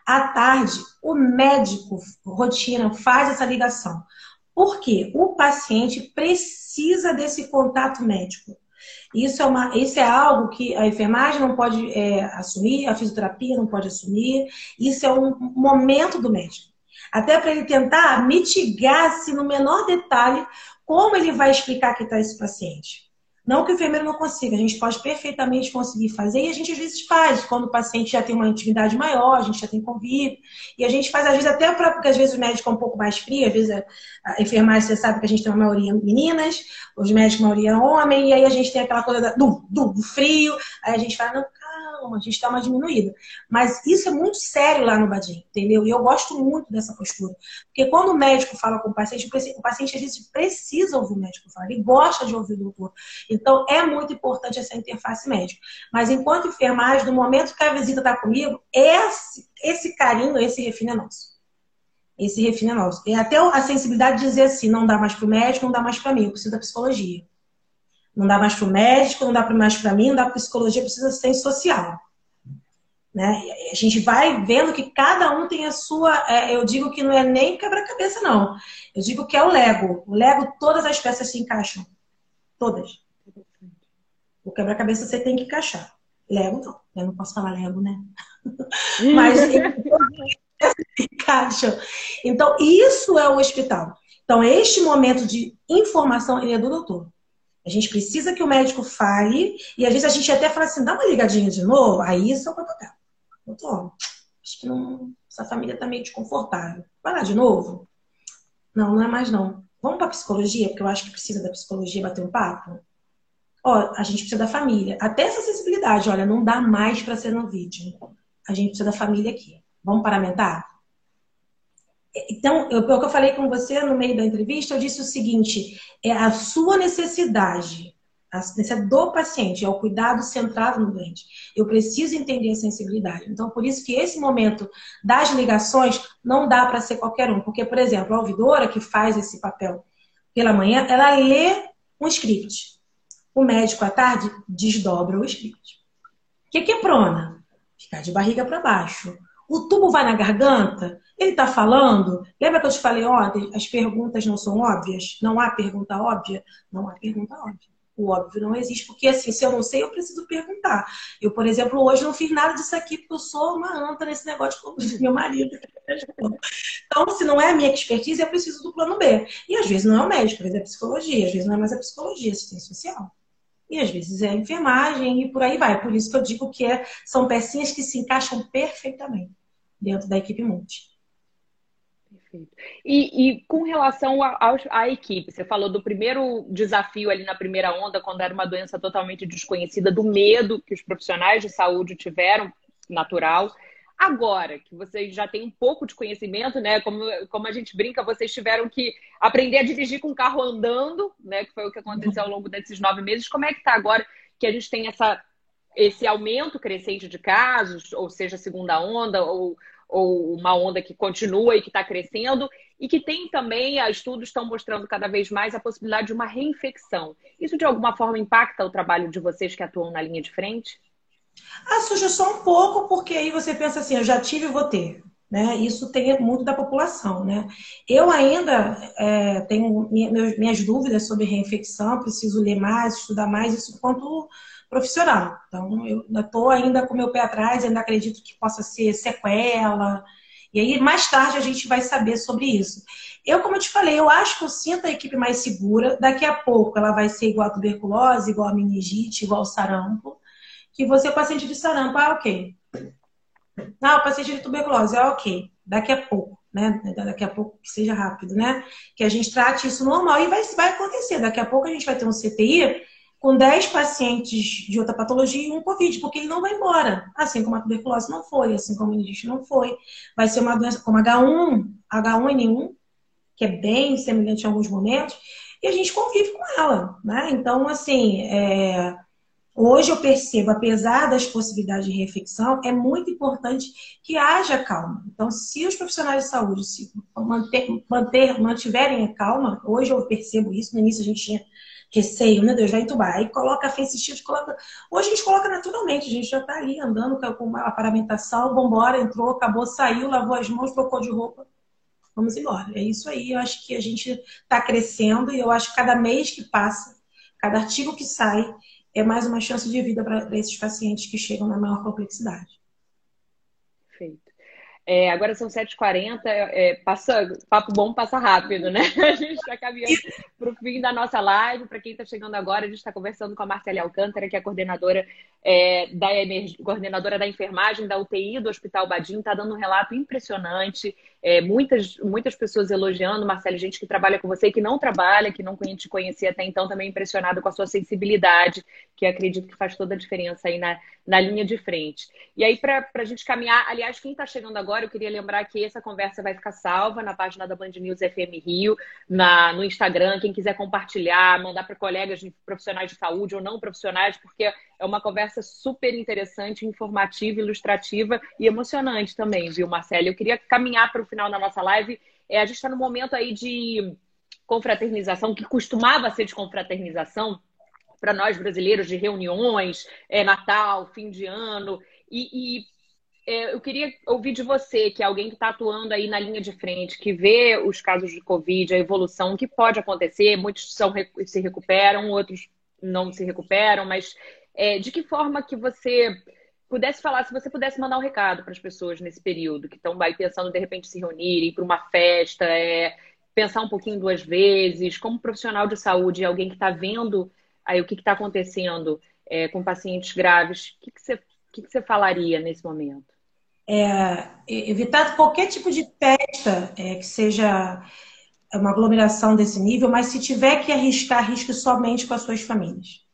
À tarde, o médico, rotina, faz essa ligação. Por quê? O paciente precisa desse contato médico. Isso é, uma, isso é algo que a enfermagem não pode é, assumir, a fisioterapia não pode assumir. Isso é um momento do médico. Até para ele tentar mitigar, se no menor detalhe, como ele vai explicar que está esse paciente? Não que o enfermeiro não consiga, a gente pode perfeitamente conseguir fazer e a gente às vezes faz, quando o paciente já tem uma intimidade maior, a gente já tem convívio, e a gente faz às vezes até porque às vezes o médico é um pouco mais frio, às vezes a, a enfermagem, você sabe que a gente tem uma maioria meninas, os médicos a maioria homem, e aí a gente tem aquela coisa do, do, do frio, aí a gente fala, não, calma, a gente dá uma diminuída. Mas isso é muito sério lá no Badim, entendeu? E eu gosto muito dessa postura. Porque quando o médico fala com o paciente, o paciente às vezes precisa ouvir o médico falar, ele gosta de ouvir o doutor. Então é muito importante essa interface médica. Mas enquanto enfermagem, no momento que a visita está comigo, esse, esse carinho, esse refino é nosso. Esse refino é nosso. E até a sensibilidade de dizer assim, não dá mais para o médico, não dá mais para mim, eu preciso da psicologia. Não dá mais para o médico, não dá mais para mim, não dá para psicologia, precisa ser social. Né? A gente vai vendo que cada um tem a sua. É, eu digo que não é nem quebra-cabeça, não. Eu digo que é o Lego. O Lego, todas as peças se encaixam. Todas. O quebra-cabeça você tem que encaixar. Lego não. Eu não posso falar Lego, né? [LAUGHS] Mas [LAUGHS] [LAUGHS] encaixam. Então, isso é o hospital. Então, este momento de informação ele é do doutor. A gente precisa que o médico fale, e às vezes a gente até fala assim, dá uma ligadinha de novo, aí isso é o papel. Doutor, acho que não, essa família está meio desconfortável. Vai lá de novo? Não, não é mais não. Vamos para psicologia, porque eu acho que precisa da psicologia bater um papo? Ó, a gente precisa da família. Até essa sensibilidade, olha, não dá mais para ser no vídeo. A gente precisa da família aqui. Vamos paramentar? Então, eu, o que eu falei com você no meio da entrevista, eu disse o seguinte: é a sua necessidade, a necessidade do paciente, é o cuidado centrado no doente. Eu preciso entender a sensibilidade. Então, por isso que esse momento das ligações não dá para ser qualquer um. Porque, por exemplo, a ouvidora que faz esse papel pela manhã, ela lê um script. O médico à tarde desdobra o script. O que é prona? Ficar de barriga para baixo. O tubo vai na garganta? Ele está falando? Lembra que eu te falei ontem? As perguntas não são óbvias? Não há pergunta óbvia? Não há pergunta óbvia. O óbvio não existe, porque assim, se eu não sei, eu preciso perguntar. Eu, por exemplo, hoje não fiz nada disso aqui porque eu sou uma anta nesse negócio de [LAUGHS] meu marido. Então, se não é a minha expertise, eu preciso do plano B. E às vezes não é o médico, às vezes é a psicologia, às vezes não é mais a psicologia, assistência social. E às vezes é a enfermagem e por aí vai. Por isso que eu digo que é, são pecinhas que se encaixam perfeitamente dentro da equipe multi. Perfeito. E, e com relação à equipe, você falou do primeiro desafio ali na primeira onda, quando era uma doença totalmente desconhecida, do medo que os profissionais de saúde tiveram, natural. Agora que vocês já têm um pouco de conhecimento, né? Como, como a gente brinca, vocês tiveram que aprender a dirigir com o carro andando, né? Que foi o que aconteceu ao longo desses nove meses. Como é que está agora que a gente tem essa, esse aumento crescente de casos, ou seja, segunda onda, ou, ou uma onda que continua e que está crescendo, e que tem também, estudos estão mostrando cada vez mais a possibilidade de uma reinfecção. Isso de alguma forma impacta o trabalho de vocês que atuam na linha de frente? Assusta só um pouco, porque aí você pensa assim, eu já tive e vou ter. Né? Isso tem muito da população. Né? Eu ainda é, tenho minhas dúvidas sobre reinfecção, preciso ler mais, estudar mais, isso enquanto profissional. Então, eu estou ainda com meu pé atrás, ainda acredito que possa ser sequela. E aí, mais tarde, a gente vai saber sobre isso. Eu, como eu te falei, eu acho que eu sinto a equipe mais segura. Daqui a pouco ela vai ser igual a tuberculose, igual a meningite, igual ao sarampo. Que você paciente de sarampo, ah, ok. Ah, o paciente de tuberculose, ah, ok. Daqui a pouco, né? Daqui a pouco que seja rápido, né? Que a gente trate isso normal e vai, vai acontecer. Daqui a pouco a gente vai ter um CTI com 10 pacientes de outra patologia e um Covid, porque ele não vai embora. Assim como a tuberculose não foi, assim como a meningite não foi. Vai ser uma doença como H1, H1N1, que é bem semelhante em alguns momentos, e a gente convive com ela, né? Então, assim, é... hoje eu percebo, apesar das possibilidades de reinfecção, é muito importante que haja calma. Então, se os profissionais de saúde se manter, manter mantiverem a calma, hoje eu percebo isso, no início a gente tinha receio, né? Deus vai entubar. Aí coloca face shield, coloca. Hoje a gente coloca naturalmente, a gente já tá ali andando com a paramentação, vambora, entrou, acabou, saiu, lavou as mãos, trocou de roupa. Vamos embora. É isso aí. Eu acho que a gente está crescendo e eu acho que cada mês que passa, cada artigo que sai, é mais uma chance de vida para esses pacientes que chegam na maior complexidade. É, agora são 7h40, é, passa, papo bom passa rápido, né? [LAUGHS] A gente está caminhando para o fim da nossa live. Para quem está chegando agora, a gente está conversando com a Marcela Alcântara, que é a coordenadora, é, da, coordenadora da enfermagem da UTI do Hospital Badim, está dando um relato impressionante. É, muitas, muitas pessoas elogiando, Marcela, gente que trabalha com você, que não trabalha, que não te conhecia até então, também impressionado com a sua sensibilidade, que acredito que faz toda a diferença aí na, na linha de frente. E aí, para a gente caminhar, aliás, quem está chegando agora, eu queria lembrar que essa conversa vai ficar salva na página da Band News FM Rio, na, no Instagram. Quem quiser compartilhar, mandar para colegas de profissionais de saúde ou não profissionais, porque é uma conversa super interessante, informativa, ilustrativa e emocionante também, viu, Marcelo? Eu queria caminhar para o final da nossa live. É, a gente está no momento aí de confraternização, que costumava ser de confraternização para nós brasileiros, de reuniões, é, Natal, fim de ano. E, e é, eu queria ouvir de você, que é alguém que está atuando aí na linha de frente, que vê os casos de Covid, a evolução, o que pode acontecer, muitos são, se recuperam, outros não se recuperam, mas é, de que forma que você pudesse falar, se você pudesse mandar um recado para as pessoas nesse período, que estão pensando de repente se reunirem, para uma festa, é, pensar um pouquinho duas vezes, como profissional de saúde, alguém que está vendo aí o que está acontecendo é, com pacientes graves, o que, você, que, que você falaria nesse momento? é, evitar qualquer tipo de festa é, que seja uma aglomeração desse nível, mas se tiver que arriscar, arrisque somente com as suas famílias.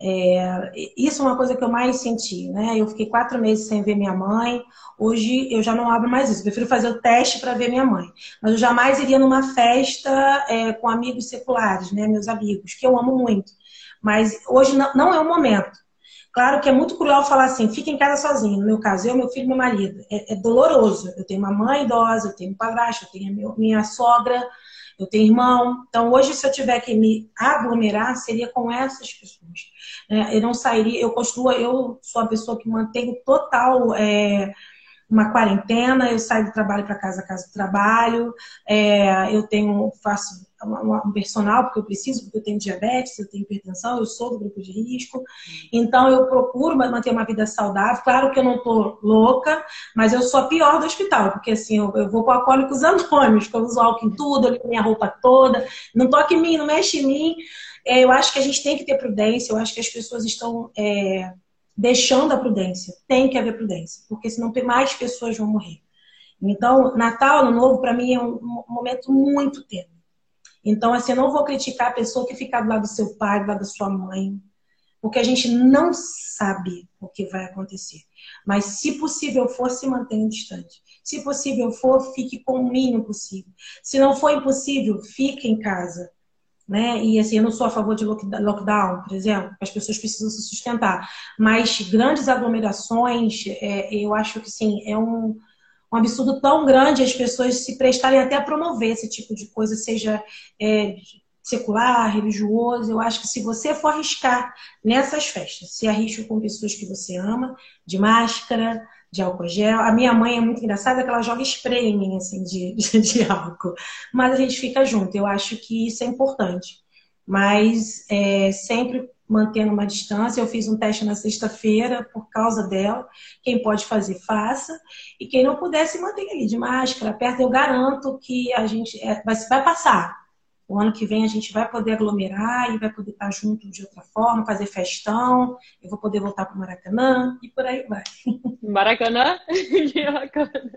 É, isso é uma coisa que eu mais senti, né? Eu fiquei quatro meses sem ver minha mãe. Hoje eu já não abro mais isso. Prefiro fazer o teste para ver minha mãe. Mas eu jamais iria numa festa é, com amigos seculares, né? Meus amigos, que eu amo muito. Mas hoje não, é o momento. Claro que é muito cruel falar assim, fica em casa sozinho. No meu caso, eu, meu filho meu marido. É, é doloroso. Eu tenho uma mãe idosa, eu tenho um padrasto, eu tenho minha, minha sogra, eu tenho irmão. Então, hoje, se eu tiver que me aglomerar, seria com essas pessoas. É, eu não sairia, eu costumo, eu sou a pessoa que mantenho total. É, uma quarentena, eu saio do trabalho para casa, casa do trabalho, é, eu tenho, faço um personal porque eu preciso, porque eu tenho diabetes, eu tenho hipertensão, eu sou do grupo de risco. Então eu procuro manter uma vida saudável. Claro que eu não estou louca, mas eu sou a pior do hospital, porque assim, eu, eu vou com alcoólicos [LAUGHS] anônimos, que eu uso álcool em tudo, eu limpo minha roupa toda, não toque em mim, não mexe em mim. É, eu acho que a gente tem que ter prudência, eu acho que as pessoas estão é, deixando a prudência. Tem que haver prudência, porque senão mais pessoas vão morrer. Então, Natal, Ano Novo, para mim é um momento muito tenso então, assim, eu não vou criticar a pessoa que fica do lado do seu pai, do lado da sua mãe, porque a gente não sabe o que vai acontecer. Mas, se possível for, se mantenha distante. Se possível for, fique com o mínimo possível. Se não for impossível, fique em casa. Né? E assim, eu não sou a favor de lockdown, por exemplo, as pessoas precisam se sustentar. Mas grandes aglomerações, é, eu acho que sim, é um, um absurdo tão grande as pessoas se prestarem até a promover esse tipo de coisa, seja é, secular, religioso. Eu acho que se você for arriscar nessas festas, se arrisca com pessoas que você ama, de máscara, de álcool gel. A minha mãe é muito engraçada que ela joga spray em mim, assim, de, [LAUGHS] de, de álcool. Mas a gente fica junto. Eu acho que isso é importante. Mas é, sempre mantendo uma distância. Eu fiz um teste na sexta-feira por causa dela. Quem pode fazer, faça. E quem não puder, se mantenha ali de máscara, perto. Eu garanto que a gente é, vai, vai passar. O ano que vem a gente vai poder aglomerar e vai poder estar junto de outra forma, fazer festão. Eu vou poder voltar para o Maracanã e por aí vai. Maracanã? [LAUGHS] que bacana.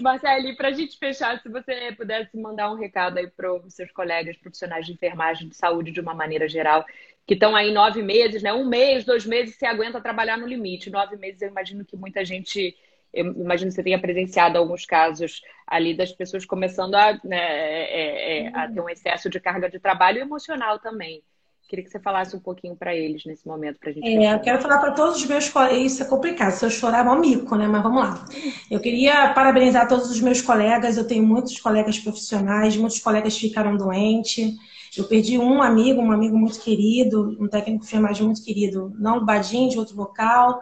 Marcele, para a gente fechar, se você pudesse mandar um recado aí para os seus colegas profissionais de enfermagem, de saúde de uma maneira geral, que estão aí nove meses, né? Um mês, dois meses, você aguenta trabalhar no limite. Nove meses, eu imagino que muita gente, eu imagino que você tenha presenciado alguns casos ali das pessoas começando a, né, é, é, a ter um excesso de carga de trabalho emocional também. Queria que você falasse um pouquinho para eles nesse momento, para a gente. É, eu quero falar para todos os meus colegas. Isso é complicado, se eu chorar, é um mico, né? Mas vamos lá. Eu queria parabenizar todos os meus colegas. Eu tenho muitos colegas profissionais, muitos colegas ficaram doentes. Eu perdi um amigo, um amigo muito querido, um técnico de enfermagem muito querido, não Badim, de outro local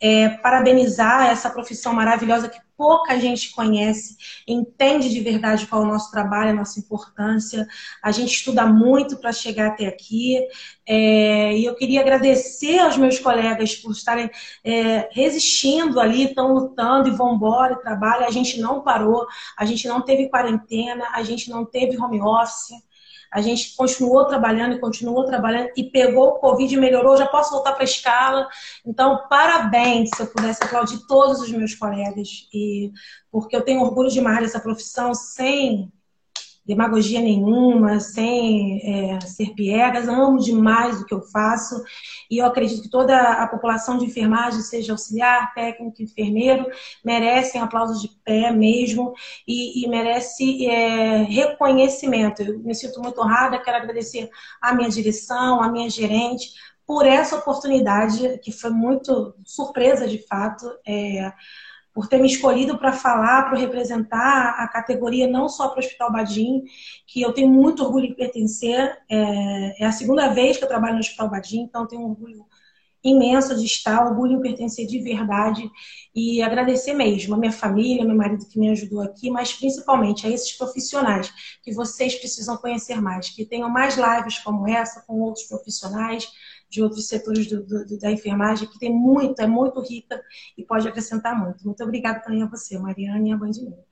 é, parabenizar essa profissão maravilhosa que pouca gente conhece, entende de verdade qual é o nosso trabalho, a nossa importância. A gente estuda muito para chegar até aqui. É, e eu queria agradecer aos meus colegas por estarem é, resistindo ali, estão lutando e vão embora e trabalham. A gente não parou, a gente não teve quarentena, a gente não teve home office a gente continuou trabalhando e continuou trabalhando e pegou o Covid e melhorou, já posso voltar para a escala. Então, parabéns se eu pudesse aplaudir todos os meus colegas, e porque eu tenho orgulho demais dessa profissão sem demagogia nenhuma, sem é, ser piegas, amo demais o que eu faço e eu acredito que toda a população de enfermagem, seja auxiliar, técnico, enfermeiro, merecem aplausos de pé mesmo e, e merece é, reconhecimento. Eu me sinto muito honrada, quero agradecer à minha direção, à minha gerente, por essa oportunidade, que foi muito surpresa de fato. É, por ter me escolhido para falar, para representar a categoria não só para o Hospital Badim, que eu tenho muito orgulho de pertencer. É, é, a segunda vez que eu trabalho no Hospital Badim, então tenho um orgulho imenso de estar, orgulho em pertencer de verdade e agradecer mesmo a minha família, meu marido que me ajudou aqui, mas principalmente a esses profissionais que vocês precisam conhecer mais, que tenham mais lives como essa com outros profissionais de outros setores do, do, da enfermagem, que tem muito, é muito rica e pode acrescentar muito. Muito obrigada também a você, Mariana e a Band News.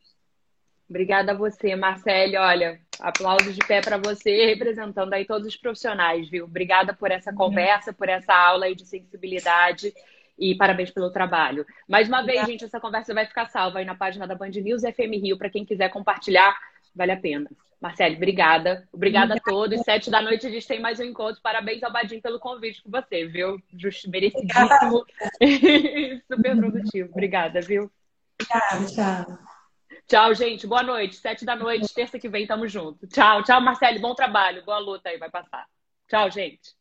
Obrigada a você, Marcele. Olha, aplausos de pé para você, representando aí todos os profissionais, viu? Obrigada por essa conversa, por essa aula aí de sensibilidade e parabéns pelo trabalho. Mais uma vez, gente, essa conversa vai ficar salva aí na página da Band News FM Rio para quem quiser compartilhar vale a pena. Marcele, obrigada. Obrigada a todos. Sete da noite a gente tem mais um encontro. Parabéns ao Badim pelo convite com você, viu? Just, merecidíssimo. [LAUGHS] Super produtivo. Obrigada, viu? Obrigada, tchau. Tchau, gente. Boa noite. Sete da noite, terça que vem, tamo junto. Tchau, tchau, Marcele. Bom trabalho. Boa luta aí, vai passar. Tchau, gente.